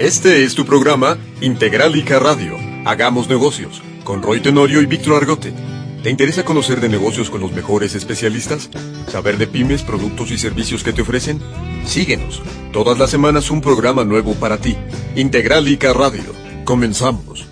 Este es tu programa Integralica Radio. Hagamos negocios con Roy Tenorio y Víctor Argote. ¿Te interesa conocer de negocios con los mejores especialistas? ¿Saber de pymes, productos y servicios que te ofrecen? Síguenos. Todas las semanas un programa nuevo para ti. Integralica Radio. Comenzamos.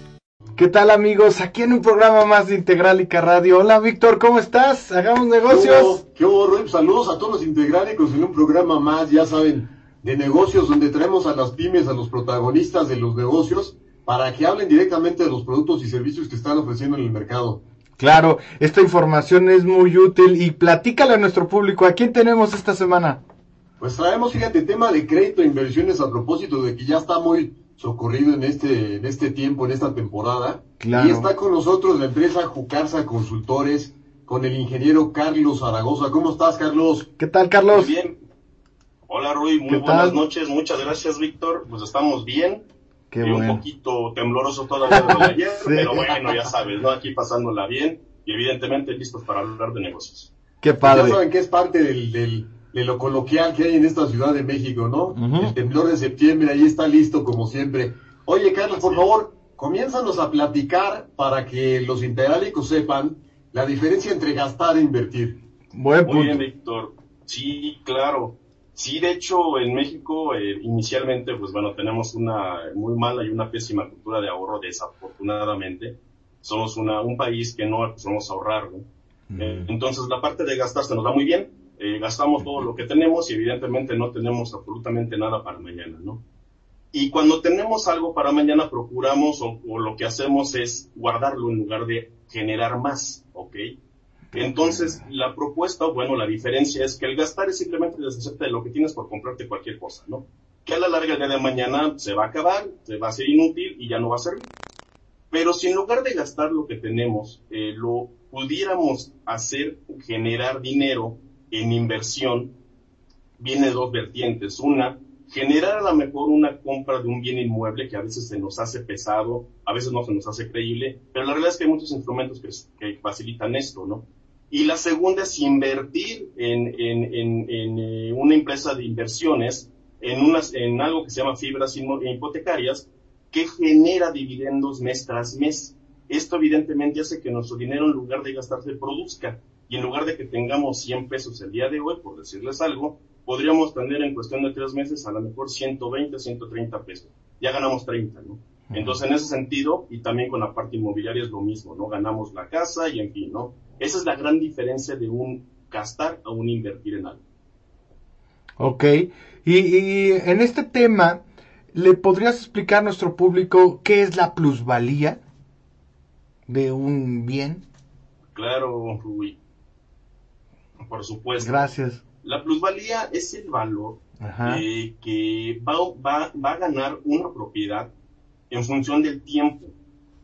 ¿Qué tal amigos? Aquí en un programa más de Integralica Radio. Hola Víctor, ¿cómo estás? Hagamos negocios. ¿Qué hubo, Roy? Saludos a todos los Integralicos en un programa más, ya saben, de negocios donde traemos a las pymes, a los protagonistas de los negocios, para que hablen directamente de los productos y servicios que están ofreciendo en el mercado. Claro, esta información es muy útil y platícala a nuestro público. ¿A quién tenemos esta semana? Pues traemos, fíjate, tema de crédito e inversiones a propósito de que ya está muy socorrido en este, en este tiempo, en esta temporada. Claro. Y está con nosotros la empresa Jucarsa Consultores, con el ingeniero Carlos Zaragoza. ¿Cómo estás, Carlos? ¿Qué tal, Carlos? Muy bien. Hola, Rui. Muy ¿Qué buenas tal? noches. Muchas gracias, Víctor. Pues estamos bien. Qué y bueno. un poquito tembloroso todavía de ayer, Sí. pero bueno, ya sabes, ¿no? Aquí pasándola bien y evidentemente listos para hablar de negocios. Qué Pues Ya padre. saben que es parte del, del- de lo coloquial que hay en esta Ciudad de México, ¿no? El temblor de septiembre, ahí está listo como siempre. Oye, Carlos, por favor, comiénzanos a platicar para que los integralicos sepan la diferencia entre gastar e invertir. Buen Muy bien. Víctor. Sí, claro. Sí, de hecho, en México, eh, inicialmente, pues bueno, tenemos una muy mala y una pésima cultura de ahorro, desafortunadamente. Somos una, un país que no somos ahorrar, ¿no? Eh, entonces, la parte de gastar se nos da muy bien. Eh, gastamos todo lo que tenemos y evidentemente no tenemos absolutamente nada para mañana, ¿no? Y cuando tenemos algo para mañana, procuramos o, o lo que hacemos es guardarlo en lugar de generar más, ¿ok? Entonces, la propuesta, bueno, la diferencia es que el gastar es simplemente deshacerte de lo que tienes por comprarte cualquier cosa, ¿no? Que a la larga el día de mañana se va a acabar, se va a ser inútil y ya no va a servir. Pero si en lugar de gastar lo que tenemos, eh, lo pudiéramos hacer generar dinero en inversión, viene dos vertientes. Una, generar a lo mejor una compra de un bien inmueble que a veces se nos hace pesado, a veces no se nos hace creíble, pero la realidad es que hay muchos instrumentos que, que facilitan esto, ¿no? Y la segunda es invertir en, en, en, en, eh, una empresa de inversiones, en, unas, en algo que se llama fibras inmo- hipotecarias, que genera dividendos mes tras mes. Esto evidentemente hace que nuestro dinero en lugar de gastarse produzca. Y en lugar de que tengamos 100 pesos el día de hoy, por decirles algo, podríamos tener en cuestión de tres meses a lo mejor 120, 130 pesos. Ya ganamos 30, ¿no? Entonces, en ese sentido, y también con la parte inmobiliaria es lo mismo, ¿no? Ganamos la casa y en fin, ¿no? Esa es la gran diferencia de un gastar a un invertir en algo. Ok. Y, y en este tema, ¿le podrías explicar a nuestro público qué es la plusvalía de un bien? Claro, Rui. Por supuesto. Gracias. La plusvalía es el valor eh, que va, va, va a ganar una propiedad en función del tiempo.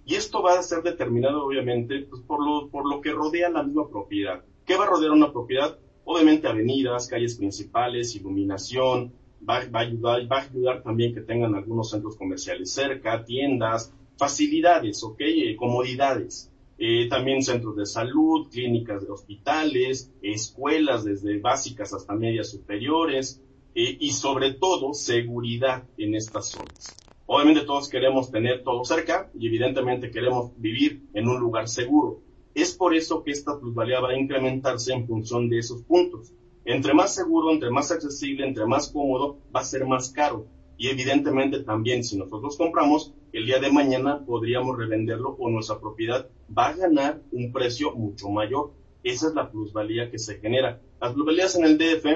Y esto va a ser determinado, obviamente, pues, por, lo, por lo que rodea la misma propiedad. ¿Qué va a rodear una propiedad? Obviamente avenidas, calles principales, iluminación, va, va a ayudar, va a ayudar también que tengan algunos centros comerciales cerca, tiendas, facilidades, ¿ok? Eh, comodidades. Eh, también centros de salud, clínicas de hospitales, escuelas desde básicas hasta medias superiores, eh, y sobre todo seguridad en estas zonas. Obviamente todos queremos tener todo cerca y evidentemente queremos vivir en un lugar seguro. Es por eso que esta plusvalía va a incrementarse en función de esos puntos. Entre más seguro, entre más accesible, entre más cómodo, va a ser más caro. Y evidentemente también si nosotros compramos, el día de mañana podríamos revenderlo o nuestra propiedad va a ganar un precio mucho mayor. Esa es la plusvalía que se genera. Las plusvalías en el DF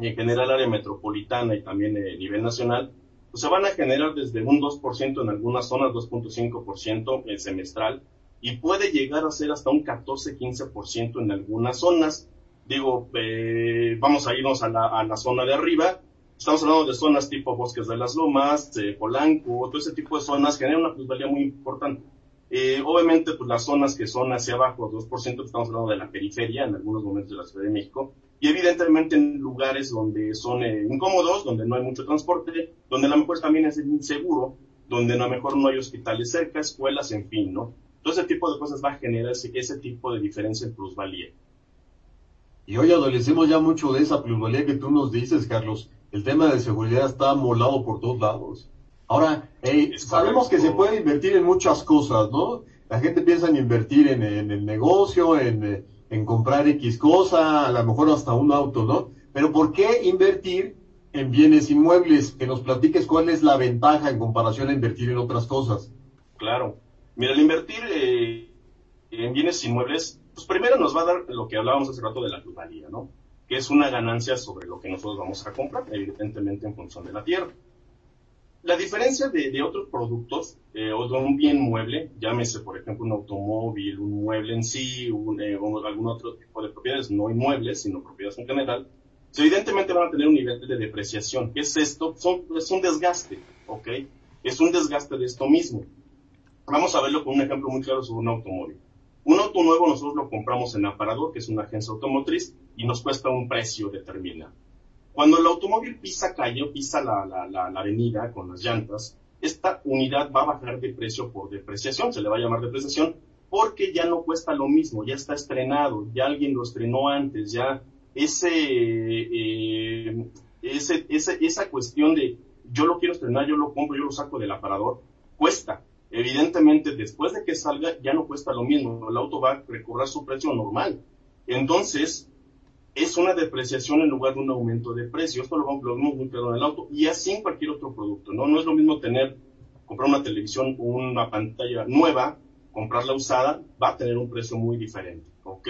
y en general área metropolitana y también a nivel nacional, pues se van a generar desde un 2% en algunas zonas, 2.5% en semestral, y puede llegar a ser hasta un 14-15% en algunas zonas. Digo, eh, vamos a irnos a la, zona de arriba, estamos hablando de zonas tipo Bosques de las Lomas, eh, Polanco, todo ese tipo de zonas generan una plusvalía muy importante. Eh, obviamente, pues las zonas que son hacia abajo, 2%, estamos hablando de la periferia en algunos momentos de la Ciudad de México, y evidentemente en lugares donde son eh, incómodos, donde no hay mucho transporte, donde a lo mejor también es inseguro, donde a lo mejor no hay hospitales cerca, escuelas, en fin, ¿no? Todo ese tipo de cosas va a generar ese, ese tipo de diferencia en plusvalía. Y hoy adolecemos ya mucho de esa plusvalía que tú nos dices, Carlos. El tema de seguridad está molado por todos lados. Ahora, eh, sabemos que se puede invertir en muchas cosas, ¿no? La gente piensa en invertir en, el negocio, en, en, comprar X cosa, a lo mejor hasta un auto, ¿no? Pero ¿por qué invertir en bienes inmuebles? Que nos platiques cuál es la ventaja en comparación a invertir en otras cosas. Claro. Mira, el invertir eh, en bienes inmuebles, pues primero nos va a dar lo que hablábamos hace rato de la plusvalía, ¿no? Que es una ganancia sobre lo que nosotros vamos a comprar, evidentemente en función de la tierra. La diferencia de, otros productos eh, o de un bien mueble, llámese por ejemplo un automóvil, un mueble en sí, eh, algún otro tipo de propiedades, no inmuebles, sino propiedades en general, evidentemente van a tener un nivel de depreciación. ¿Qué es esto? es un desgaste, ¿ok? Es un desgaste de esto mismo. Vamos a verlo con un ejemplo muy claro sobre un automóvil. Un auto nuevo nosotros lo compramos en Aparador, que es una agencia automotriz, y nos cuesta un precio determinado. Cuando el automóvil pisa calle pisa la, avenida con las llantas, esta unidad va a bajar de precio por depreciación, se le va a llamar depreciación, porque ya no cuesta lo mismo, ya está estrenado, ya alguien lo estrenó antes, ya ese, eh, ese, esa cuestión de yo lo quiero estrenar, yo lo compro, yo lo saco del aparador, cuesta. Evidentemente, después de que salga, ya no cuesta lo mismo, el auto va a recobrar su precio normal. Entonces, es una depreciación en lugar de un aumento de precio. Esto lo, vemos muy claro en el auto y así en cualquier otro producto, ¿no? No es lo mismo tener, comprar una televisión, una pantalla nueva, comprarla usada, va a tener un precio muy diferente, ¿ok?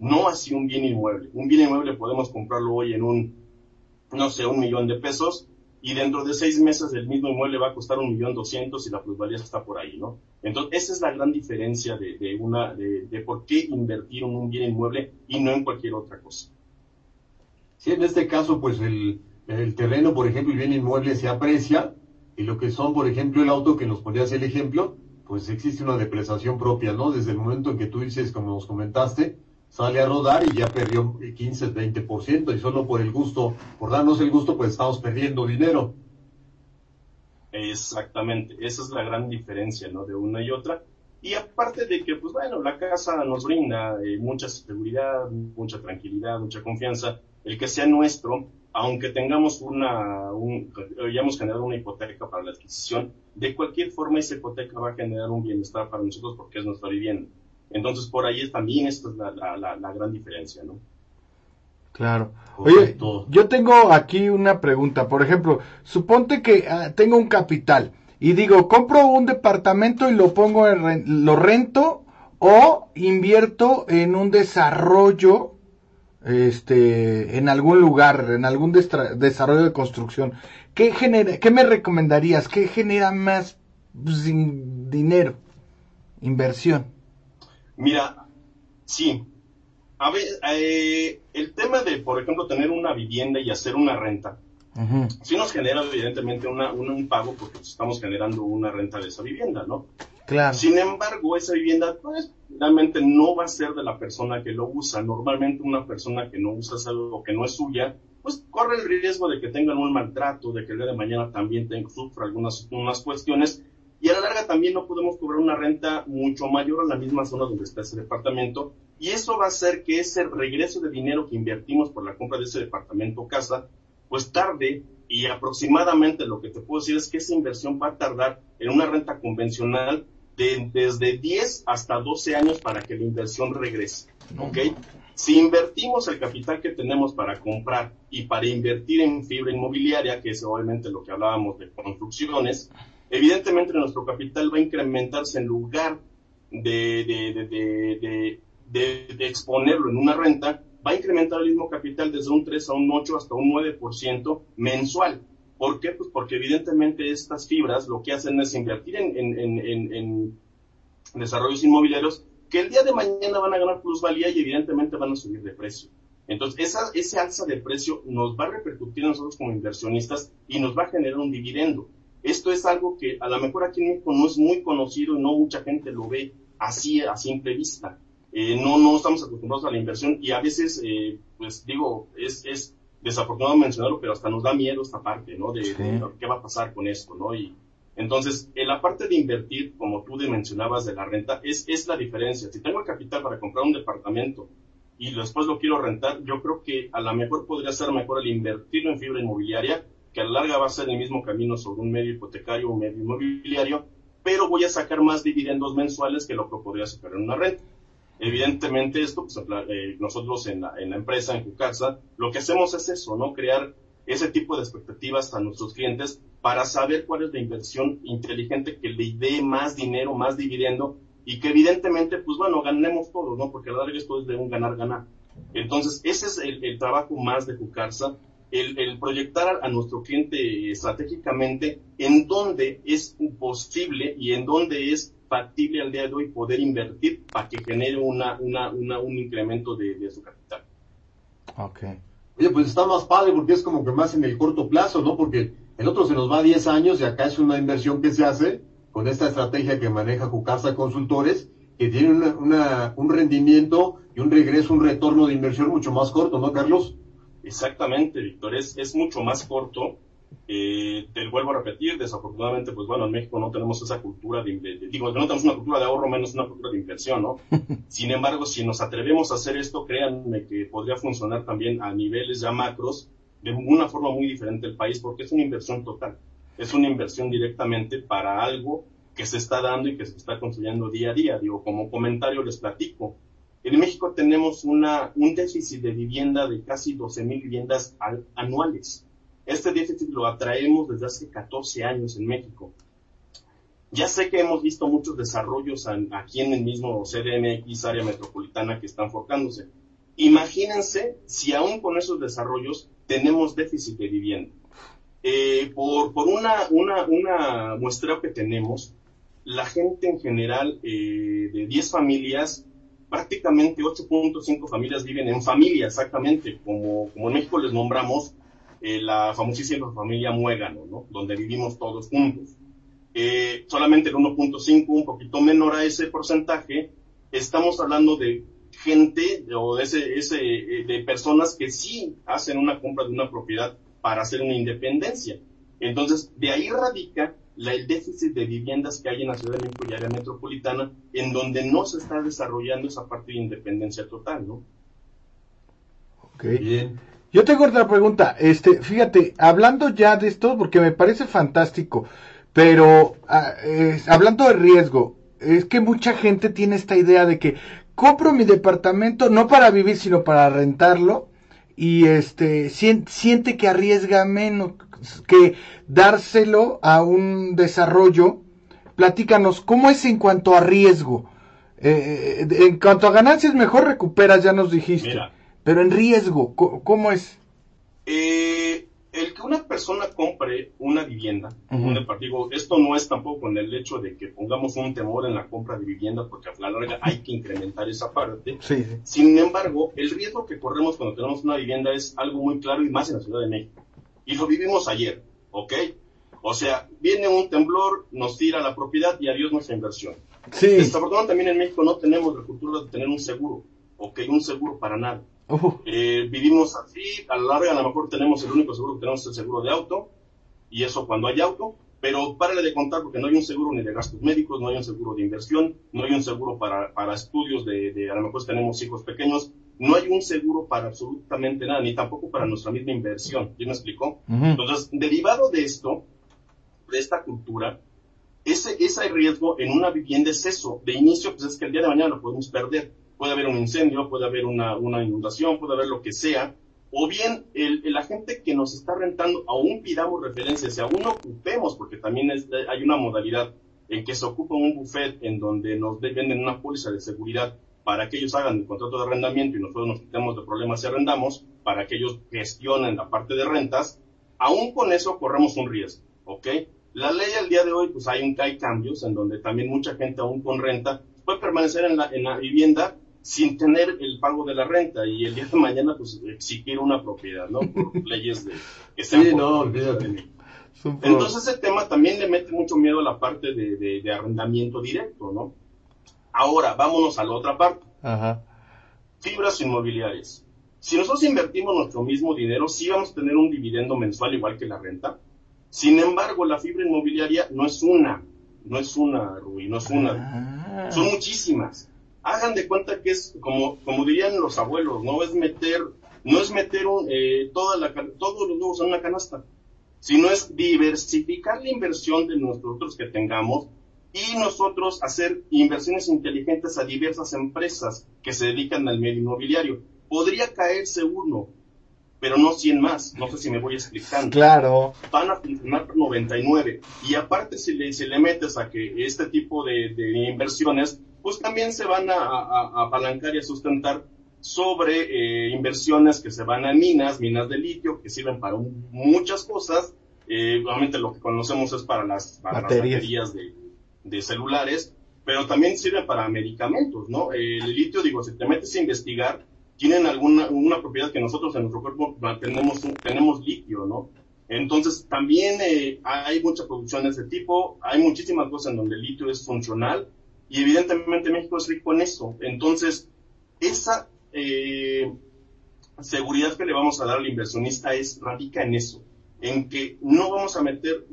No así un bien inmueble. Un bien inmueble podemos comprarlo hoy en un, no sé, un millón de pesos y dentro de seis meses el mismo inmueble va a costar un millón doscientos y la plusvalía está por ahí, ¿no? Entonces, esa es la gran diferencia de, de una, de, de por qué invertir en un bien inmueble y no en cualquier otra cosa. Sí, en este caso, pues el, terreno, por ejemplo, el bien inmueble se aprecia y lo que son, por ejemplo, el auto que nos ponías el ejemplo, pues existe una depreciación propia, ¿no? Desde el momento en que tú dices, como nos comentaste, sale a rodar y ya perdió 15, 20% y solo por el gusto, por darnos el gusto, pues estamos perdiendo dinero. Exactamente, esa es la gran diferencia, ¿no? De una y otra. Y aparte de que, pues bueno, la casa nos brinda eh, mucha seguridad, mucha tranquilidad, mucha confianza, el que sea nuestro, aunque tengamos una, un, hayamos generado una hipoteca para la adquisición, de cualquier forma esa hipoteca va a generar un bienestar para nosotros porque es nuestra vivienda. Entonces, por ahí también esta es la, la, gran diferencia, ¿no? Claro. Oye, yo tengo aquí una pregunta. Por ejemplo, suponte que ah, tengo un capital y digo, compro un departamento y lo pongo, en, lo rento o invierto en un desarrollo este, en algún lugar, en algún desarrollo de construcción, ¿qué, genera, ¿qué me recomendarías? ¿Qué genera más pues, dinero? Inversión. Mira, sí. A ver, eh, el tema de, por ejemplo, tener una vivienda y hacer una renta, sí nos genera evidentemente una, un pago porque estamos generando una renta de esa vivienda, ¿no? Sin embargo, esa vivienda, pues, realmente no va a ser de la persona que lo usa. Normalmente una persona que no usa algo que no es suya, pues corre el riesgo de que tengan un maltrato, de que el día de mañana también tenga, sufra algunas unas cuestiones. Y a la larga también no podemos cobrar una renta mucho mayor a la misma zona donde está ese departamento. Y eso va a hacer que ese regreso de dinero que invertimos por la compra de ese departamento o casa, pues tarde y aproximadamente lo que te puedo decir es que esa inversión va a tardar en una renta convencional de, desde 10 hasta 12 años para que la inversión regrese. ¿Ok? Si invertimos el capital que tenemos para comprar y para invertir en fibra inmobiliaria, que es obviamente lo que hablábamos de construcciones, evidentemente nuestro capital va a incrementarse en lugar de, de, de, exponerlo en una renta, va a incrementar el mismo capital desde un 3 a un 8 hasta un 9% mensual. ¿Por qué? Pues porque evidentemente estas fibras lo que hacen es invertir en, desarrollos inmobiliarios que el día de mañana van a ganar plusvalía y evidentemente van a subir de precio. Entonces, esa, ese alza de precio nos va a repercutir a nosotros como inversionistas y nos va a generar un dividendo. Esto es algo que a lo mejor aquí en México no es muy conocido y no mucha gente lo ve así a simple vista. Eh, no, no estamos acostumbrados a la inversión y a veces, eh, pues digo, es, es desafortunado mencionarlo, pero hasta nos da miedo esta parte, ¿no? De, qué va a pasar con esto, ¿no? Y entonces, en la parte de invertir, como tú mencionabas de la renta, es, es la diferencia. Si tengo el capital para comprar un departamento y después lo quiero rentar, yo creo que a lo mejor podría ser mejor el invertirlo en fibra inmobiliaria que a la larga va a ser el mismo camino sobre un medio hipotecario o medio inmobiliario, pero voy a sacar más dividendos mensuales que lo que podría sacar en una renta. Evidentemente esto, pues, eh, nosotros en la, empresa, en Cucaxa, lo que hacemos es eso, ¿no? Crear ese tipo de expectativas a nuestros clientes para saber cuál es la inversión inteligente que le dé más dinero, más dividendo y que evidentemente, pues bueno, ganemos todos, ¿no? Porque la larga esto es de un ganar-ganar. Entonces, ese es el, trabajo más de Cucarza, el, el, proyectar a, nuestro cliente estratégicamente en dónde es posible y en dónde es factible al día de hoy poder invertir para que genere una, una, una un incremento de, de, su capital. Ok. Oye, pues está más padre porque es como que más en el corto plazo, ¿no? Porque el otro se nos va a 10 años y acá es una inversión que se hace con esta estrategia que maneja Jucasa Consultores, que tiene una, un rendimiento y un regreso, un retorno de inversión mucho más corto, ¿no, Carlos? Exactamente, Víctor, es, es mucho más corto. Eh, te vuelvo a repetir, desafortunadamente, pues bueno, en México no tenemos esa cultura de, digo, no tenemos una cultura de ahorro, menos una cultura de inversión, ¿no? Sin embargo, si nos atrevemos a hacer esto, créanme que podría funcionar también a niveles ya macros de una forma muy diferente el país, porque es una inversión total. Es una inversión directamente para algo que se está dando y que se está construyendo día a día. Digo, como comentario les platico. En México tenemos una, un déficit de vivienda de casi 12 mil viviendas anuales. Este déficit lo atraemos desde hace 14 años en México. Ya sé que hemos visto muchos desarrollos aquí en el mismo CDMX, área metropolitana, que están forjándose. Imagínense si aún con esos desarrollos tenemos déficit de vivienda. Eh, por, por una, una, una muestra que tenemos, la gente en general eh, de 10 familias, prácticamente 8.5 familias viven en familia, exactamente, como, como en México les nombramos eh, la famosísima familia Muégano, ¿no? donde vivimos todos juntos. Eh, solamente el 1.5, un poquito menor a ese porcentaje, estamos hablando de gente o de, ese, ese, de personas que sí hacen una compra de una propiedad para hacer una independencia. Entonces, de ahí radica la, el déficit de viviendas que hay en la Ciudad de México y área metropolitana, en donde no se está desarrollando esa parte de independencia total, ¿no? Ok. Bien. Yo tengo otra pregunta. Este, fíjate, hablando ya de esto, porque me parece fantástico, pero ah, hablando de riesgo, es que mucha gente tiene esta idea de que compro mi departamento no para vivir, sino para rentarlo y este siente que arriesga menos que dárselo a un desarrollo. Platícanos, ¿cómo es en cuanto a riesgo? Eh, eh, en cuanto a ganancias, mejor recuperas, ya nos dijiste. Pero en riesgo, ¿cómo, es? Eh, el que una persona compre una vivienda, digo, esto no es tampoco con el hecho de que pongamos un temor en la compra de vivienda, porque a la larga hay que incrementar esa parte. Sin embargo, el riesgo que corremos cuando tenemos una vivienda es algo muy claro y más en la Ciudad de México. Y lo vivimos ayer, ¿ok? O sea, viene un temblor, nos tira la propiedad y adiós nuestra inversión. Sí. Desafortunadamente también en México no tenemos la cultura de tener un seguro, ¿ok? Un seguro para nada. Eh, vivimos así, a la larga a lo mejor tenemos el único seguro que tenemos el seguro de auto, y eso cuando hay auto, pero párale de contar porque no hay un seguro ni de gastos médicos, no hay un seguro de inversión, no hay un seguro para, para estudios de, de, a lo mejor tenemos hijos pequeños, no hay un seguro para absolutamente nada, ni tampoco para nuestra misma inversión, ¿quién me explicó? Entonces, derivado de esto, de esta cultura, ese, ese riesgo en una vivienda es eso, de inicio, pues es que el día de mañana lo podemos perder puede haber un incendio, puede haber una, una inundación, puede haber lo que sea, o bien el, el, agente que nos está rentando, aún pidamos referencias y aún ocupemos, porque también hay una modalidad en que se ocupa un buffet en donde nos venden una póliza de seguridad para que ellos hagan el contrato de arrendamiento y nosotros nos quitemos de problemas y arrendamos, para que ellos gestionen la parte de rentas, aún con eso corremos un riesgo, ¿ok? La ley al día de hoy, pues hay, un, hay cambios en donde también mucha gente aún con renta puede permanecer en la, en la vivienda sin tener el pago de la renta y el día de mañana pues exigir una propiedad, ¿no? Por leyes de que sean sí, no, olvídate. Entonces ese tema también le mete mucho miedo a la parte de, de, arrendamiento directo, ¿no? Ahora, vámonos a la otra parte. Ajá. Fibras inmobiliarias. Si nosotros invertimos nuestro mismo dinero, sí vamos a tener un dividendo mensual igual que la renta. Sin embargo, la fibra inmobiliaria no es una, no es una, Rui, no es una. Ah. Son muchísimas hagan de cuenta que es como, como dirían los abuelos, no es meter, no es meter un, eh, toda la, todos los huevos en una canasta, sino es diversificar la inversión de nosotros que tengamos y nosotros hacer inversiones inteligentes a diversas empresas que se dedican al medio inmobiliario. Podría caerse uno, pero no 100 más. No sé si me voy explicando. Claro. Van a funcionar 99. Y aparte, si le, si le metes a que este tipo de, inversiones, pues también se van a, apalancar y a sustentar sobre eh, inversiones que se van a minas, minas de litio, que sirven para muchas cosas. Eh, obviamente lo que conocemos es para las, para baterías. las baterías de, de celulares, pero también sirve para medicamentos, ¿no? El litio, digo, si te metes a investigar, tienen alguna una propiedad que nosotros en nuestro cuerpo tenemos, tenemos litio, ¿no? Entonces, también eh, hay mucha producción de ese tipo, hay muchísimas cosas en donde el litio es funcional y evidentemente México es rico en eso. Entonces, esa eh, seguridad que le vamos a dar al inversionista es radica en eso, en que no vamos a meter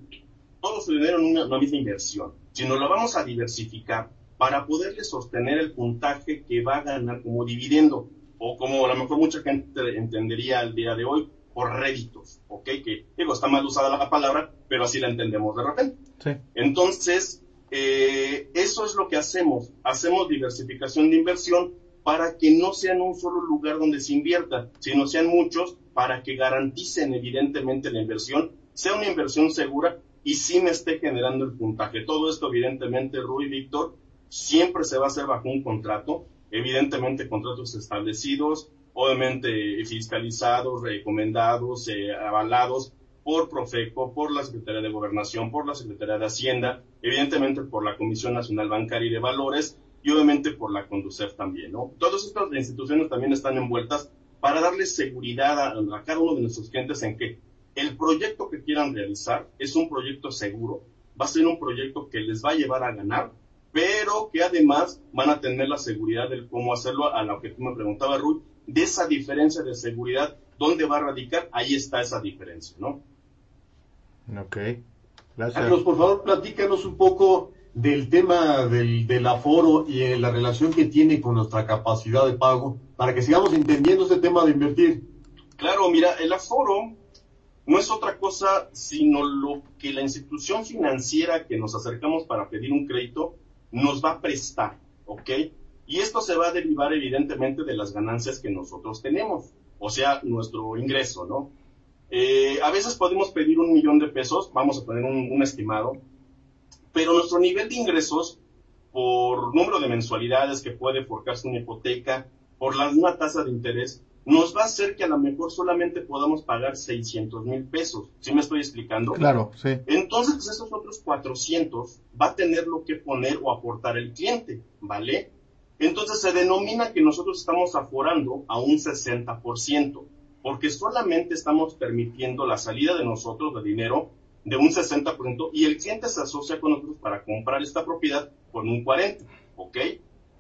todo su dinero en una misma inversión sino lo vamos a diversificar para poderle sostener el puntaje que va a ganar como dividendo, o como a lo mejor mucha gente entendería al día de hoy, por réditos, ¿ok? Que, digo, está mal usada la palabra, pero así la entendemos de repente. Sí. Entonces, eh, eso es lo que hacemos. Hacemos diversificación de inversión para que no sea en un solo lugar donde se invierta, sino sean muchos para que garanticen evidentemente la inversión, sea una inversión segura y sí me esté generando el puntaje. Todo esto, evidentemente, Rui Víctor, siempre se va a hacer bajo un contrato, evidentemente contratos establecidos, obviamente fiscalizados, recomendados, eh, avalados por Profeco, por la Secretaría de Gobernación, por la Secretaría de Hacienda, evidentemente por la Comisión Nacional Bancaria y de Valores y obviamente por la Conducef también, ¿no? Todas estas instituciones también están envueltas para darle seguridad a, cada uno de nuestros clientes en que el proyecto que quieran realizar es un proyecto seguro, va a ser un proyecto que les va a llevar a ganar, pero que además van a tener la seguridad de cómo hacerlo, a lo que tú me preguntabas, Ruth, de esa diferencia de seguridad, ¿dónde va a radicar? Ahí está esa diferencia, ¿no? Ok, gracias. Carlos, por favor, platícanos un poco del tema del, del aforo y la relación que tiene con nuestra capacidad de pago, para que sigamos entendiendo este tema de invertir. Claro, mira, el aforo no es otra cosa sino lo que la institución financiera que nos acercamos para pedir un crédito nos va a prestar, ¿ok? Y esto se va a derivar evidentemente de las ganancias que nosotros tenemos, o sea, nuestro ingreso, ¿no? Eh, a veces podemos pedir un millón de pesos, vamos a poner un, un estimado, pero nuestro nivel de ingresos por número de mensualidades que puede forjarse una hipoteca, por la misma tasa de interés, nos va a hacer que a lo mejor solamente podamos pagar 600 mil pesos. ¿Sí me estoy explicando? Claro, sí. Entonces, pues, esos otros 400 va a tener lo que poner o aportar el cliente, ¿vale? Entonces se denomina que nosotros estamos aforando a un 60%, porque solamente estamos permitiendo la salida de nosotros de dinero de un 60% y el cliente se asocia con nosotros para comprar esta propiedad con un 40%, ¿ok?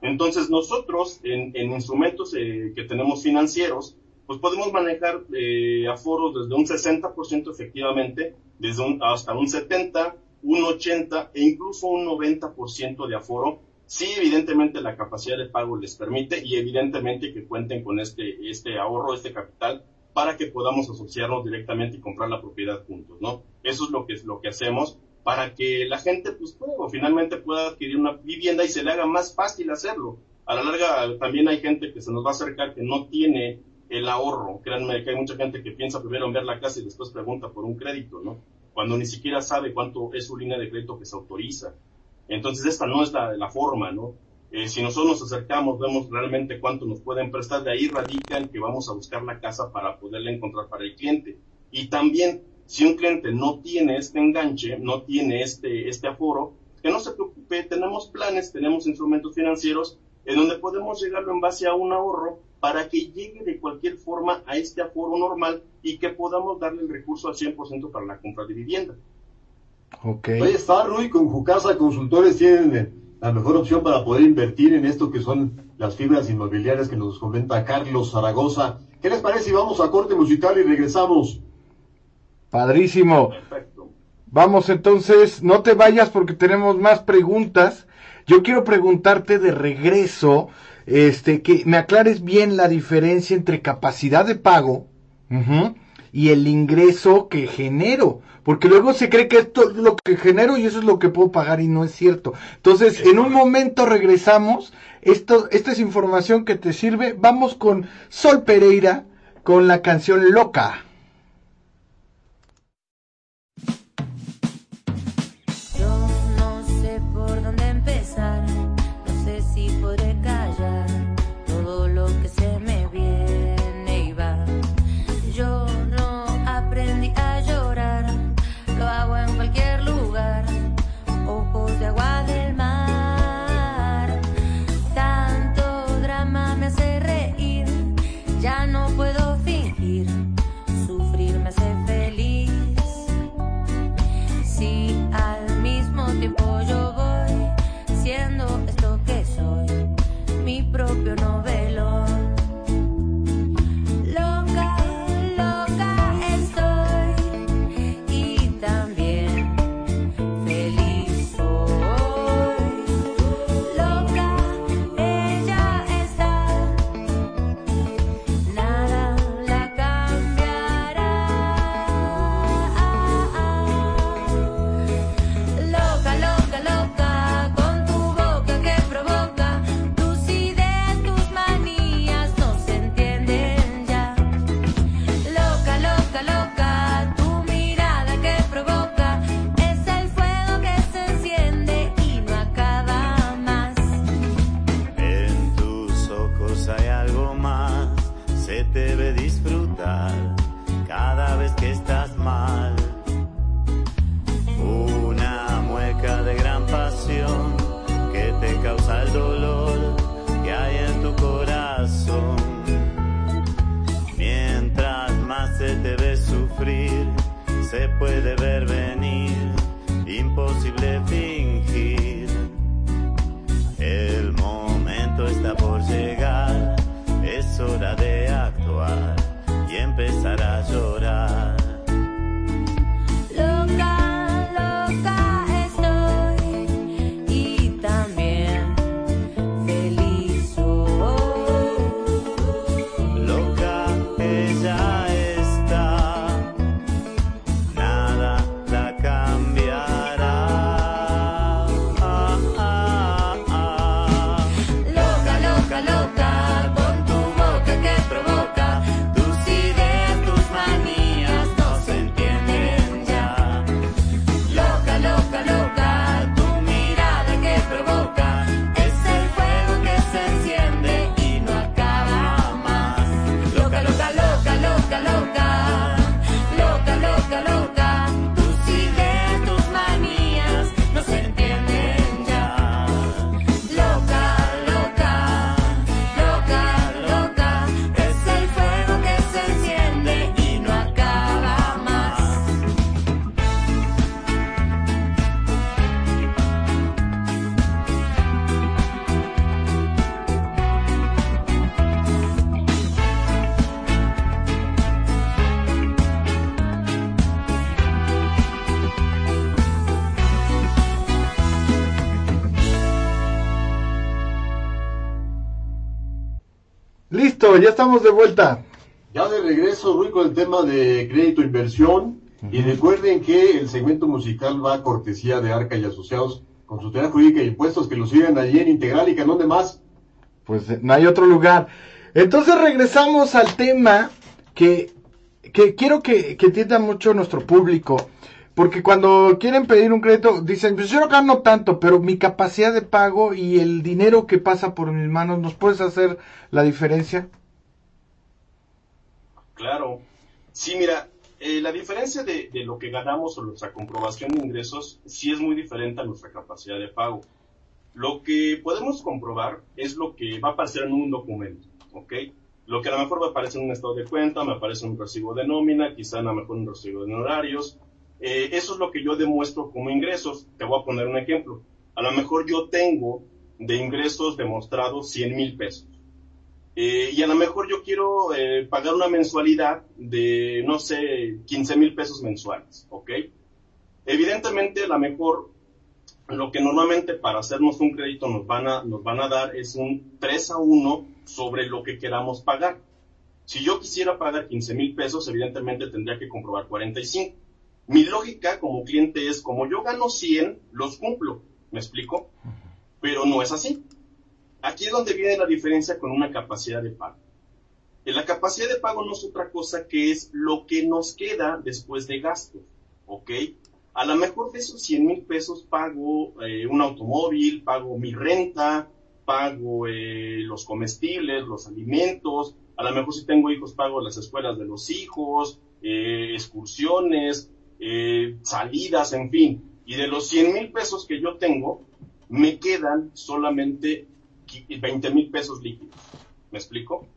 Entonces nosotros en, instrumentos eh, que tenemos financieros, pues podemos manejar eh, aforos desde un 60% efectivamente, desde un, hasta un 70, un 80 e incluso un 90% de aforo. Sí, evidentemente la capacidad de pago les permite y evidentemente que cuenten con este, este ahorro, este capital para que podamos asociarnos directamente y comprar la propiedad juntos, ¿no? Eso es lo que, es lo que hacemos para que la gente pues pueda, finalmente pueda adquirir una vivienda y se le haga más fácil hacerlo. A la larga también hay gente que se nos va a acercar que no tiene el ahorro. Créanme que hay mucha gente que piensa primero en ver la casa y después pregunta por un crédito, ¿no? Cuando ni siquiera sabe cuánto es su línea de crédito que se autoriza. Entonces esta no es la, la forma, ¿no? Eh, si nosotros nos acercamos, vemos realmente cuánto nos pueden prestar, de ahí radica el que vamos a buscar la casa para poderla encontrar para el cliente. Y también si un cliente no tiene este enganche, no tiene este, este aforo, que no se preocupe, tenemos planes, tenemos instrumentos financieros en donde podemos llegarlo en base a un ahorro para que llegue de cualquier forma a este aforo normal y que podamos darle el recurso al 100% para la compra de vivienda. Ok. Ahí está, Rui, con Jucasa Consultores tienen la mejor opción para poder invertir en esto que son las fibras inmobiliarias que nos comenta Carlos Zaragoza. ¿Qué les parece si vamos a corte musical y regresamos? Padrísimo. Vamos entonces, no te vayas porque tenemos más preguntas. Yo quiero preguntarte de regreso, este, que me aclares bien la diferencia entre capacidad de pago y el ingreso que genero. Porque luego se cree que esto es lo que genero y eso es lo que puedo pagar y no es cierto. Entonces, en un momento regresamos. Esto, esta es información que te sirve. Vamos con Sol Pereira con la canción Loca. Ya estamos de vuelta. Ya de regreso, Rui, con el tema de crédito inversión. Y recuerden que el segmento musical va a cortesía de Arca y Asociados con su teoría jurídica y impuestos, que lo sigan allí en Integral y Canón de Más. Pues eh, no hay otro lugar. Entonces regresamos al tema que, que quiero que, que entienda mucho nuestro público. Porque cuando quieren pedir un crédito, dicen, pues yo no gano tanto, pero mi capacidad de pago y el dinero que pasa por mis manos, ¿nos puedes hacer la diferencia? Claro. Sí, mira, eh, la diferencia de, lo que ganamos o nuestra comprobación de ingresos sí es muy diferente a nuestra capacidad de pago. Lo que podemos comprobar es lo que va a aparecer en un documento, ¿ok? Lo que a lo mejor va a aparecer en un estado de cuenta, me aparece en un recibo de nómina, quizá a lo mejor un recibo de honorarios. Eh, eso es lo que yo demuestro como ingresos. Te voy a poner un ejemplo. A lo mejor yo tengo de ingresos demostrados 100 mil pesos. Eh, y a lo mejor yo quiero eh, pagar una mensualidad de, no sé, 15 mil pesos mensuales, ¿ok? Evidentemente, a lo mejor lo que normalmente para hacernos un crédito nos van a, nos van a dar es un 3 a 1 sobre lo que queramos pagar. Si yo quisiera pagar 15 mil pesos, evidentemente tendría que comprobar 45. Mi lógica como cliente es, como yo gano 100, los cumplo. ¿Me explico? Pero no es así. Aquí es donde viene la diferencia con una capacidad de pago. La capacidad de pago no es otra cosa que es lo que nos queda después de gastos, ¿ok? A lo mejor de esos 100 mil pesos pago eh, un automóvil, pago mi renta, pago eh, los comestibles, los alimentos, a lo mejor si tengo hijos pago las escuelas de los hijos, eh, excursiones, salidas, en fin. Y de los 100 mil pesos que yo tengo, me quedan solamente 20 mil pesos líquidos. ¿Me explico?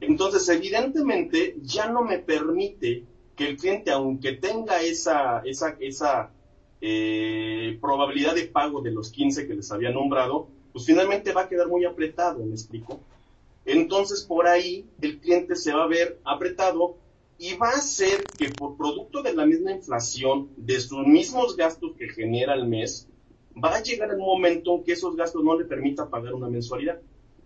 Entonces, evidentemente, ya no me permite que el cliente, aunque tenga esa, esa, esa eh, probabilidad de pago de los 15 que les había nombrado, pues finalmente va a quedar muy apretado, ¿me explico? Entonces, por ahí, el cliente se va a ver apretado y va a ser que por producto de la misma inflación, de sus mismos gastos que genera el mes, va a llegar el momento en que esos gastos no le permita pagar una mensualidad.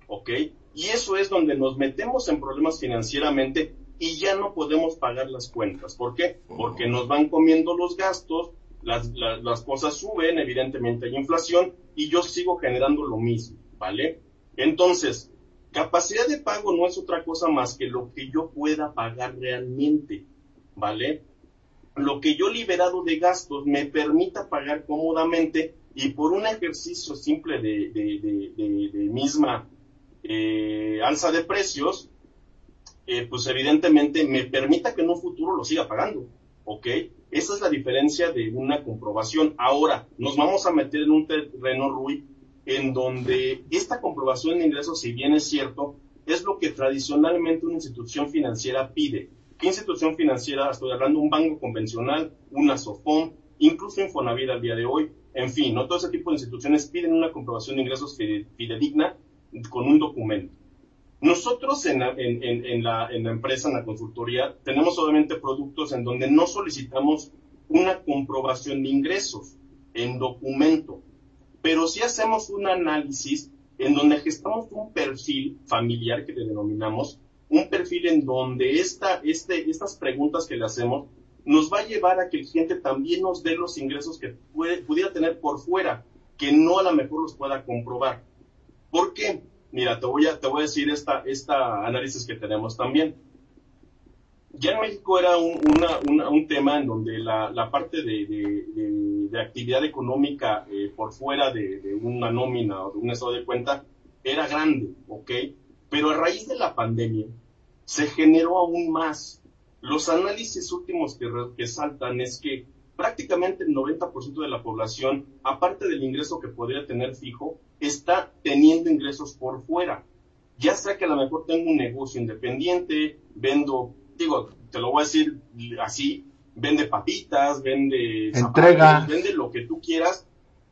¿Ok? Y eso es donde nos metemos en problemas financieramente y ya no podemos pagar las cuentas. ¿Por qué? Porque nos van comiendo los gastos, las, las, cosas suben, evidentemente hay inflación y yo sigo generando lo mismo, ¿vale? Entonces, capacidad de pago no es otra cosa más que lo que yo pueda pagar realmente, ¿vale? Lo que yo liberado de gastos me permita pagar cómodamente y por un ejercicio simple de, misma eh, alza de precios, eh, pues evidentemente me permita que en un futuro lo siga pagando. ¿Ok? Esa es la diferencia de una comprobación. Ahora, nos vamos a meter en un terreno, Rui, en donde esta comprobación de ingresos, si bien es cierto, es lo que tradicionalmente una institución financiera pide. ¿Qué institución financiera? Estoy hablando un banco convencional, una SOFOM, incluso Infonavit al día de hoy. En fin, ¿no? todo ese tipo de instituciones piden una comprobación de ingresos fidedigna con un documento. Nosotros en la, empresa, en la consultoría, tenemos obviamente productos en donde no solicitamos una comprobación de ingresos en documento, pero sí hacemos un análisis en donde gestamos un perfil familiar que le denominamos, un perfil en donde esta, este, estas preguntas que le hacemos nos va a llevar a que el cliente también nos dé los ingresos que puede, pudiera tener por fuera, que no a lo mejor los pueda comprobar. ¿Por qué? Mira, te voy a, te voy a decir esta, esta análisis que tenemos también. Ya en México era un, un tema en donde la, la parte de, de, actividad económica eh, por fuera de, una nómina o de un estado de cuenta era grande, ¿ok? Pero a raíz de la pandemia se generó aún más. Los análisis últimos que, que saltan es que prácticamente el 90% de la población, aparte del ingreso que podría tener fijo, está teniendo ingresos por fuera. Ya sea que a lo mejor tengo un negocio independiente, vendo, digo, te lo voy a decir así, vende papitas, vende entrega, vende lo que tú quieras,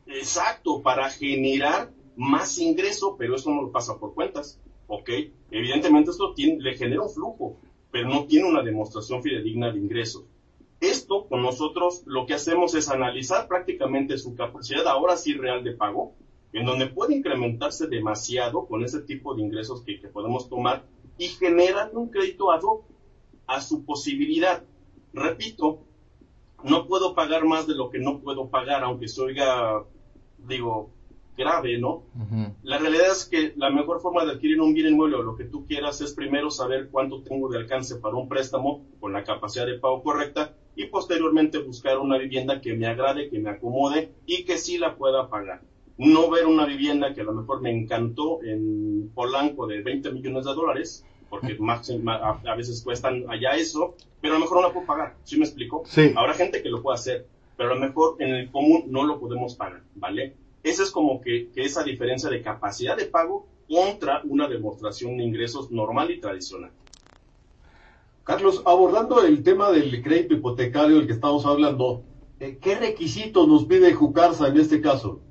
exacto, para generar más ingreso, pero eso no lo pasa por cuentas, ¿ok? Evidentemente esto tiene, le genera un flujo, pero no tiene una demostración fidedigna de ingresos. Esto con nosotros lo que hacemos es analizar prácticamente su capacidad ahora sí real de pago, en donde puede incrementarse demasiado con ese tipo de ingresos que, podemos tomar y generar un crédito ad hoc a su posibilidad. Repito, no puedo pagar más de lo que no puedo pagar, aunque se oiga, digo, grave, ¿no? La realidad es que la mejor forma de adquirir un bien inmueble o lo que tú quieras es primero saber cuánto tengo de alcance para un préstamo con la capacidad de pago correcta y posteriormente buscar una vivienda que me agrade, que me acomode y que sí la pueda pagar no ver una vivienda que a lo mejor me encantó en Polanco de 20 millones de dólares, porque a, veces cuestan allá eso, pero a lo mejor no la puedo pagar, ¿sí me explico? Sí. Habrá gente que lo pueda hacer, pero a lo mejor en el común no lo podemos pagar, ¿vale? Esa es como que, que esa diferencia de capacidad de pago contra una demostración de ingresos normal y tradicional. Carlos, abordando el tema del crédito hipotecario del que estamos hablando, eh, ¿qué requisitos nos pide Jucarsa en este caso?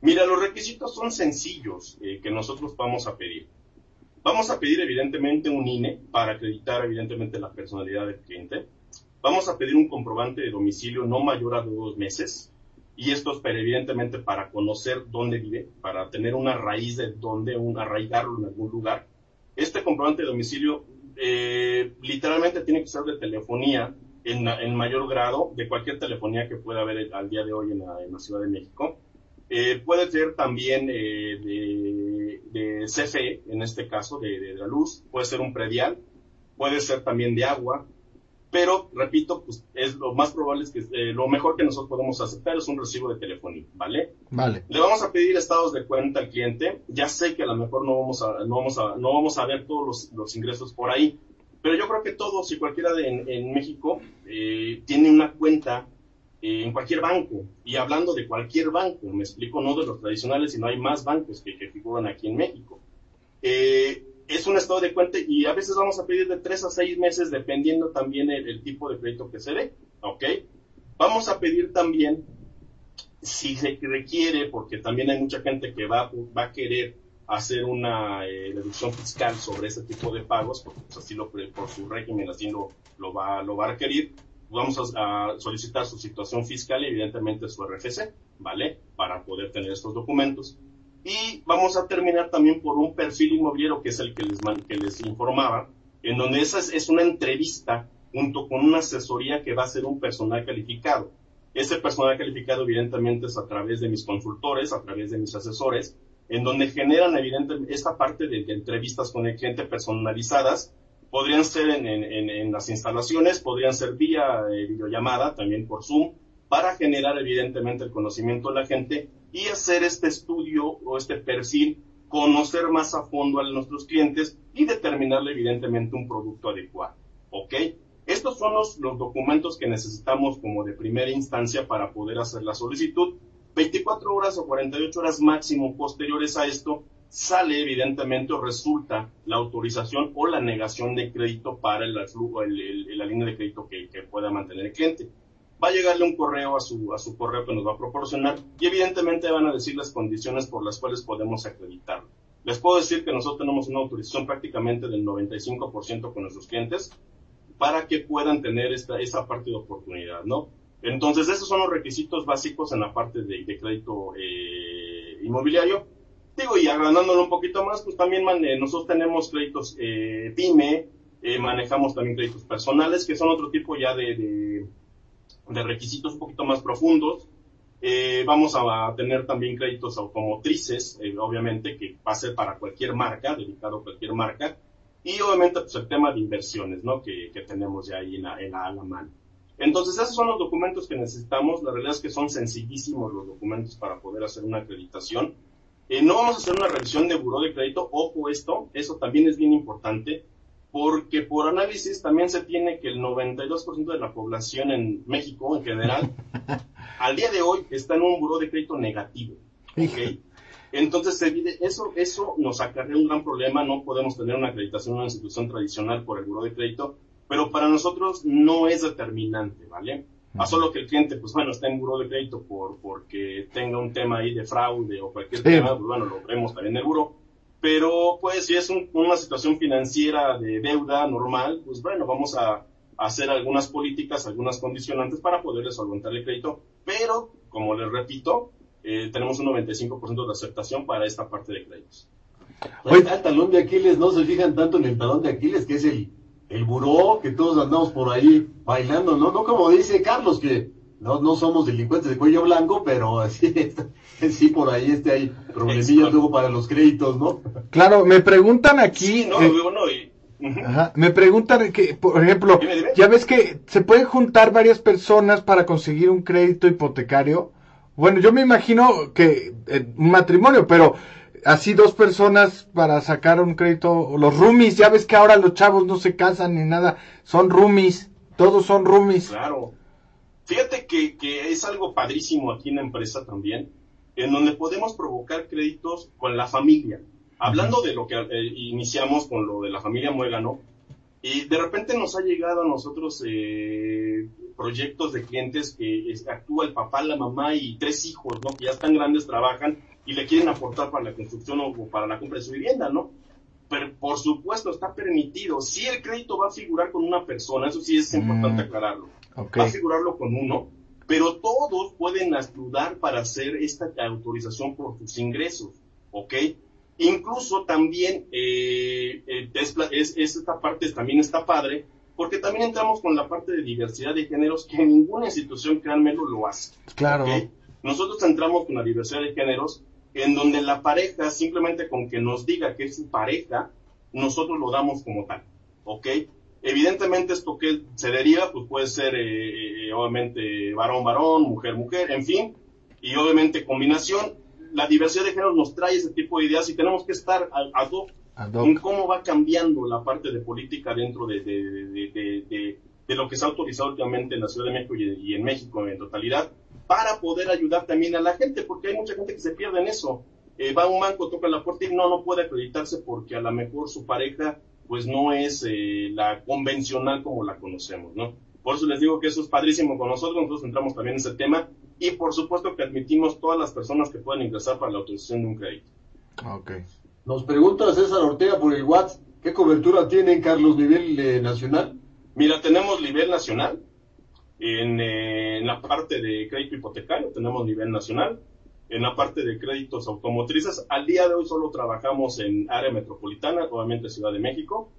Mira, los requisitos son sencillos eh, que nosotros vamos a pedir. Vamos a pedir evidentemente un INE para acreditar evidentemente la personalidad del cliente. Vamos a pedir un comprobante de domicilio no mayor a dos meses. Y esto es evidentemente para conocer dónde vive, para tener una raíz de dónde, un arraigarlo en algún lugar. Este comprobante de domicilio eh, literalmente tiene que ser de telefonía en, mayor grado, de cualquier telefonía que pueda haber al día de hoy en la, Ciudad de México. Eh, puede ser también eh, de, de, CFE, en este caso, de, de, la luz, puede ser un predial, puede ser también de agua, pero repito, pues es lo más probable es que eh, lo mejor que nosotros podemos aceptar es un recibo de telefonía, ¿vale? Vale. Le vamos a pedir estados de cuenta al cliente. Ya sé que a lo mejor no vamos a, no vamos a, no vamos a ver todos los, ingresos por ahy pero yo creo que todos y cualquiera de, en, México eh, tiene una cuenta eh, en cualquier banco. Y hablando de cualquier banco, me explico, no de los tradicionales, sino hay más bancos que, que figuran aquí en México. Eh, es un estado de cuenta y a veces vamos a pedir de tres a seis meses dependiendo también el, tipo de crédito que se dé, ¿ok? Vamos a pedir también, si se requiere, porque también hay mucha gente que va, va a querer hacer una eh, deducción fiscal sobre ese tipo de pagos, porque pues, así lo, por su régimen así lo, lo, va, lo va a requerir, vamos a, solicitar su situación fiscal y evidentemente su RFC, ¿vale? Para poder tener estos documentos. Y vamos a terminar también por un perfil inmobiliario que es el que les, que les informaba, en donde esa es, una entrevista junto con una asesoría que va a ser un personal calificado. Ese personal calificado evidentemente es a través de mis consultores, a través de mis asesores, en donde generan evidentemente esta parte de, entrevistas con el cliente personalizadas. Podrían ser en, en, las instalaciones, podrían ser vía eh, videollamada, también por Zoom, para generar evidentemente el conocimiento de la gente y hacer este estudio o este perfil, conocer más a fondo a nuestros clientes y determinarle evidentemente un producto adecuado. ¿Ok? Estos son los, documentos que necesitamos como de primera instancia para poder hacer la solicitud. 24 horas o 48 horas máximo posteriores a esto, sale evidentemente o resulta la autorización o la negación de crédito para el, el, la línea de crédito que, que pueda mantener el cliente va a llegarle un correo a su, a su correo que nos va a proporcionar y evidentemente van a decir las condiciones por las cuales podemos acreditarlo. Les puedo decir que nosotros tenemos una autorización prácticamente del 95% con nuestros clientes para que puedan tener esta, esa parte de oportunidad, ¿no? Entonces, esos son los requisitos básicos en la parte de, crédito eh, inmobiliario. Digo, y agrandándolo un poquito más, pues también eh, nosotros tenemos créditos eh, PYME, manejamos también créditos personales, que son otro tipo ya de requisitos un poquito más profundos. Eh, vamos a tener también créditos automotrices, eh, obviamente, que va a ser para cualquier marca, dedicado a cualquier marca. Y obviamente pues, el tema de inversiones, ¿no? Que, que tenemos ya ahí en la, en la, mano. Entonces, esos son los documentos que necesitamos. La realidad es que son sencillísimos los documentos para poder hacer una acreditación. Eh, no vamos a hacer una revisión de buró de crédito. Ojo esto, eso también es bien importante porque por análisis también se tiene que el 92% de la población en México en general, al día de hoy, está en un buró de crédito negativo. ¿okay? Entonces, eso, eso nos acarrea un gran problema. No podemos tener una acreditación en una institución tradicional por el buró de crédito, pero para nosotros no es determinante, ¿vale? A solo que el cliente, pues bueno, está en buró de crédito por, porque tenga un tema ahí de fraude o cualquier tema, pues bueno, lo vemos también en el buró pero pues si es una situación financiera de deuda normal, pues bueno, vamos a, hacer algunas políticas, algunas condicionantes para poder solventar el crédito, pero como les repito, eh, tenemos un 95% de aceptación para esta parte de créditos. Pues el talón de Aquiles, no se fijan tanto en el talón de Aquiles, que es el, el buró, que todos andamos por ahí bailando, ¿no? No como dice Carlos, que no, no somos delincuentes de cuello blanco, pero sí, sí por ahí este hay problemillas luego para los créditos, ¿no? Claro, me preguntan aquí. no, eh, me preguntan que, por ejemplo, ya ves que se pueden juntar varias personas para conseguir un crédito hipotecario. Bueno, yo me imagino que eh, un matrimonio, pero así dos personas para sacar un crédito, los roomies, ya ves que ahora los chavos no se casan ni nada, son roomies, todos son roomies. Claro. Fíjate que, que es algo padrísimo aquí en la empresa también, en donde podemos provocar créditos con la familia. Hablando de lo que eh, iniciamos con lo de la familia Muégano, y de repente nos ha llegado a nosotros eh, proyectos de clientes que actúa el papá, la mamá y tres hijos, ¿no? Que ya están grandes, trabajan y le quieren aportar para la construcción o para la compra de su vivienda, ¿no? Pero por supuesto está permitido. Si el crédito va a figurar con una persona, eso sí es importante mm. aclararlo va a asegurarlo con uno, pero todos pueden ayudar para hacer esta autorización por sus ingresos, ¿ok? Incluso también eh, eh, es, esta parte también está padre, porque también entramos con la parte de diversidad de géneros que ninguna institución, créanmelo, lo hace. Claro. Nosotros entramos con la diversidad de géneros en donde la pareja, simplemente con que nos diga que es su pareja, nosotros lo damos como tal. ¿Ok? Evidentemente esto que se deriva, pues puede ser eh, obviamente varón, varón, mujer, mujer, en fin, y obviamente combinación la diversidad de género nos trae ese tipo de ideas y tenemos que estar ad hoc en cómo va cambiando la parte de política dentro de, de, lo que se ha autorizado últimamente en la Ciudad de México y, en México en totalidad, para poder ayudar también a la gente, porque hay mucha gente que se pierde en eso. Eh, va a un banco, toca la puerta y no, no puede acreditarse porque a lo mejor su pareja pues no es eh, la convencional como la conocemos, ¿no? Por eso les digo que eso es padrísimo con nosotros, nosotros entramos también en ese tema y por supuesto que admitimos todas las personas que puedan ingresar para la autorización de un crédito. Ok. Nos pregunta César Ortega por el WhatsApp, ¿qué cobertura tienen, Carlos, nivel eh, nacional? Mira, tenemos nivel nacional. En, eh, en, la parte de crédito hipotecario tenemos nivel nacional. En la parte de créditos automotrices, al día de hoy solo trabajamos en área metropolitana, obviamente Ciudad de México.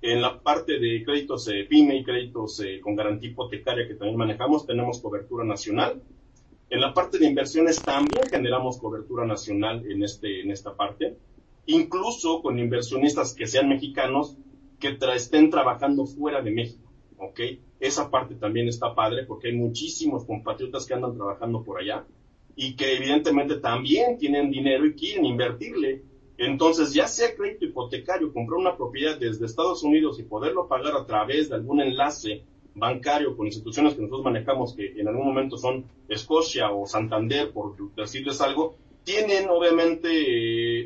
En la parte de créditos eh, PYME y créditos eh, con garantía hipotecaria que también manejamos, tenemos cobertura nacional. En la parte de inversiones también generamos cobertura nacional en, este, en esta parte, incluso con inversionistas que sean mexicanos que estén trabajando fuera de México, ¿ok? Esa parte también está padre porque hay muchísimos compatriotas que andan trabajando por allá y que evidentemente también tienen dinero y quieren invertirle entonces, ya sea crédito hipotecario, comprar una propiedad desde Estados Unidos y poderlo pagar a través de algún enlace bancario con instituciones que nosotros manejamos, que en algún momento son Escocia o Santander, por decirles algo, tienen obviamente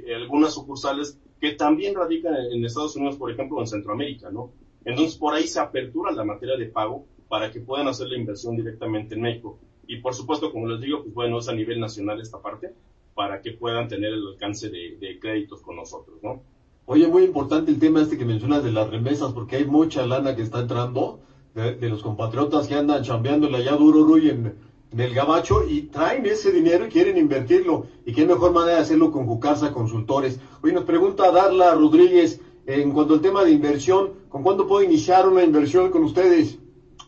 eh, algunas sucursales que también radican en Estados Unidos, por ejemplo, en Centroamérica, ¿no? Entonces, por ahí se apertura la materia de pago para que puedan hacer la inversión directamente en México. Y por supuesto, como les digo, pues bueno, es a nivel nacional esta parte para que puedan tener el alcance de, créditos con nosotros, ¿no? Oye, muy importante el tema este que mencionas de las remesas, porque hay mucha lana que está entrando de, los compatriotas que andan chambeándole allá duro, Ruy, en, el gabacho y traen ese dinero y quieren invertirlo. Y qué mejor manera de hacerlo con Jucarsa Consultores. Hoy nos pregunta Darla Rodríguez, en cuanto al tema de inversión, ¿con cuándo puedo iniciar una inversión con ustedes?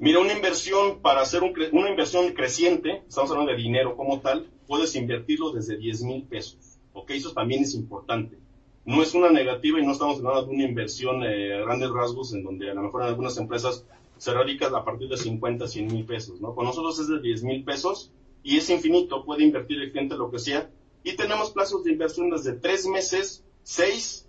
Mira, una inversión para hacer una inversión creciente, estamos hablando de dinero como tal, puedes invertirlo desde 10 mil pesos. ¿Ok? Eso también es importante. No es una negativa y no estamos hablando de una inversión eh, a grandes rasgos en donde a lo mejor en algunas empresas se radica a partir de 50, 100 mil pesos, ¿no? Con nosotros es de 10 mil pesos y es infinito, puede invertir el cliente lo que sea. Y tenemos plazos de inversión desde 3 meses, 6,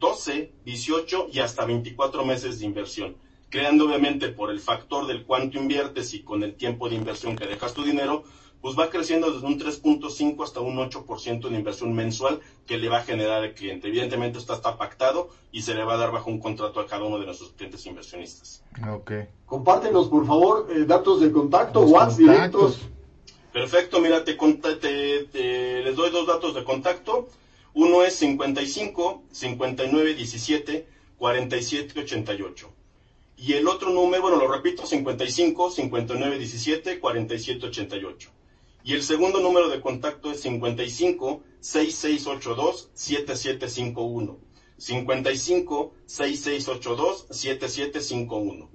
12, 18 y hasta 24 meses de inversión creando obviamente por el factor del cuánto inviertes y con el tiempo de inversión que dejas tu dinero, pues va creciendo desde un 3.5 hasta un 8% de inversión mensual que le va a generar el cliente. Evidentemente esto está pactado y se le va a dar bajo un contrato a cada uno de nuestros clientes inversionistas. Ok. Compártenos, por favor, eh, datos de contacto, WhatsApp directos. Perfecto, mira, te, te, les doy dos datos de contacto. Uno es 55 59 17 47 88. Y el otro número, bueno, lo repito, 55 59 17 47 88. Y el segundo número de contacto es 55 6682 7751. 55 6682 7751.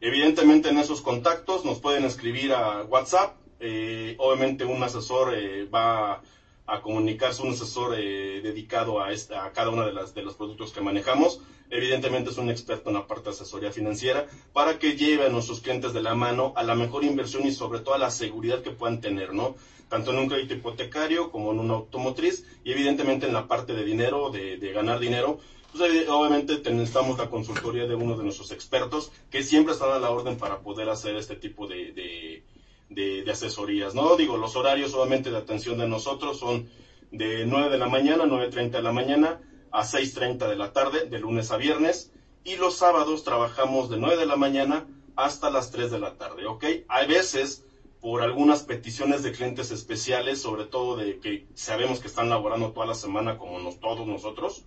Evidentemente en esos contactos nos pueden escribir a WhatsApp. Eh, obviamente un asesor eh, va a comunicarse, un asesor eh, dedicado a, esta, a cada uno de, las, de los productos que manejamos evidentemente es un experto en la parte de asesoría financiera, para que lleve a nuestros clientes de la mano a la mejor inversión y sobre todo a la seguridad que puedan tener, ¿no? Tanto en un crédito hipotecario como en una automotriz y evidentemente en la parte de dinero, de, ganar dinero, pues obviamente necesitamos la consultoría de uno de nuestros expertos que siempre están a la orden para poder hacer este tipo de, de, de asesorías, ¿no? Digo, los horarios obviamente de atención de nosotros son de 9 de la mañana, 9.30 de la mañana, a 6.30 de la tarde, de lunes a viernes, y los sábados trabajamos de 9 de la mañana hasta las 3 de la tarde, ¿ok? Hay veces, por algunas peticiones de clientes especiales, sobre todo de que sabemos que están laborando toda la semana como nos, todos nosotros,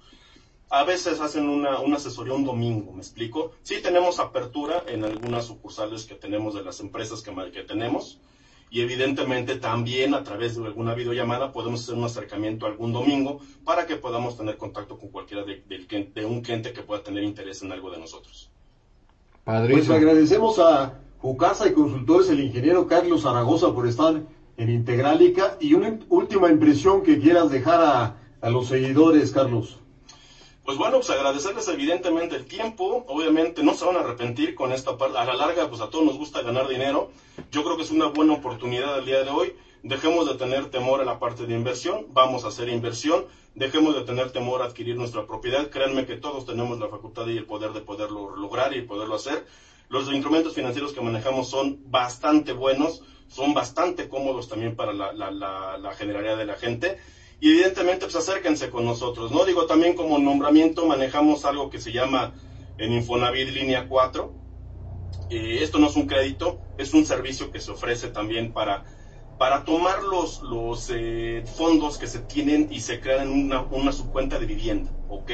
a veces hacen una, una, asesoría un domingo, ¿me explico? Sí tenemos apertura en algunas sucursales que tenemos de las empresas que, que tenemos, y evidentemente también a través de alguna videollamada podemos hacer un acercamiento algún domingo para que podamos tener contacto con cualquiera de, un cliente que pueda tener interés en algo de nosotros. Pues agradecemos a Jucasa y Consultores, el ingeniero Carlos Zaragoza por estar en Integralica y una última impresión que quieras dejar a, a los seguidores, Carlos. Pues bueno, pues agradecerles evidentemente el tiempo, obviamente no se van a arrepentir con esta parte, a la larga pues a todos nos gusta ganar dinero, yo creo que es una buena oportunidad el día de hoy, dejemos de tener temor en la parte de inversión, vamos a hacer inversión, dejemos de tener temor a adquirir nuestra propiedad, créanme que todos tenemos la facultad y el poder de poderlo lograr y poderlo hacer, los instrumentos financieros que manejamos son bastante buenos, son bastante cómodos también para la, la generalidad de la gente, y evidentemente pues acérquense con nosotros, ¿no? Digo, también como nombramiento manejamos algo que se llama en Infonavit línea 4. Eh, esto no es un crédito, es un servicio que se ofrece también para, para tomar los, los eh, fondos que se tienen y se crean en una, una subcuenta de vivienda, ¿ok?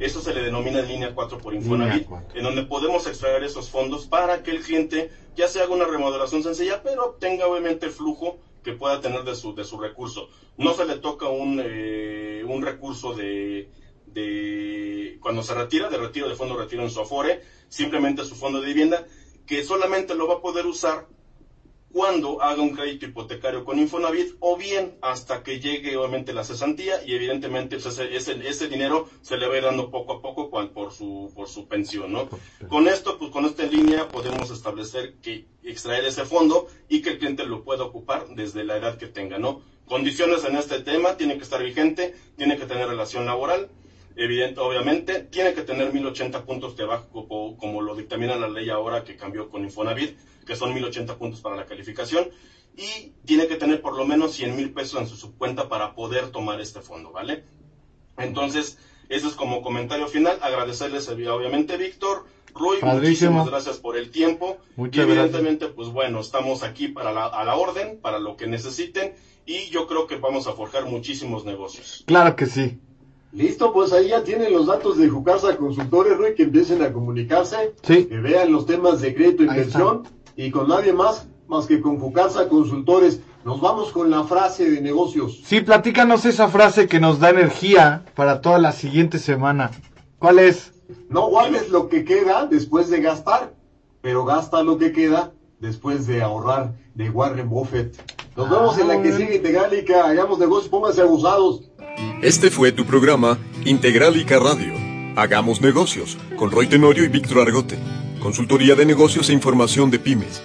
Eso se le denomina línea 4 por Infonavit, en donde podemos extraer esos fondos para que el cliente ya se haga una remodelación sencilla, pero obtenga obviamente el flujo que pueda tener de su, de su recurso. No se le toca un, eh, un recurso de, de, cuando se retira, de retiro de fondo retiro en su Afore, simplemente su fondo de vivienda, que solamente lo va a poder usar cuando haga un crédito hipotecario con Infonavit o bien hasta que llegue obviamente la cesantía y evidentemente pues, ese, ese, dinero se le va a ir dando poco a poco por su, por su pensión, ¿no? Con esto, pues con esta línea podemos establecer que extraer ese fondo y que el cliente lo pueda ocupar desde la edad que tenga, ¿no? Condiciones en este tema, tiene que estar vigente, tiene que tener relación laboral, evidente, obviamente, tiene que tener 1080 puntos de abajo, como, como, lo dictamina la ley ahora que cambió con Infonavit, que son 1080 puntos para la calificación, y tiene que tener por lo menos 100 mil pesos en su subcuenta para poder tomar este fondo, ¿vale? Entonces, eso es como comentario final. Agradecerles, obviamente, Víctor, Rui, muchísimas gracias por el tiempo. y evidentemente, pues bueno, estamos aquí para la, a la orden, para lo que necesiten, y yo creo que vamos a forjar muchísimos negocios. Claro que sí. Listo, pues ahí ya tienen los datos de Jucasa Consultores, Rui, que empiecen a comunicarse, que vean los temas de crédito e inversión y con nadie más más que con Fucasa Consultores. Nos vamos con la frase de negocios. Sí, platícanos esa frase que nos da energía para toda la siguiente semana. ¿Cuál es? No guardes lo que queda después de gastar, pero gasta lo que queda después de ahorrar de Warren Buffett. Nos vemos en la que ah. sigue Integralica. Hagamos negocios, pónganse abusados. Este fue tu programa Integralica Radio. Hagamos negocios con Roy Tenorio y Víctor Argote. Consultoría de negocios e información de pymes.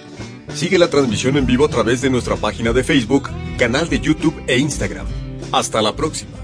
Sigue la transmisión en vivo a través de nuestra página de Facebook, canal de YouTube e Instagram. Hasta la próxima.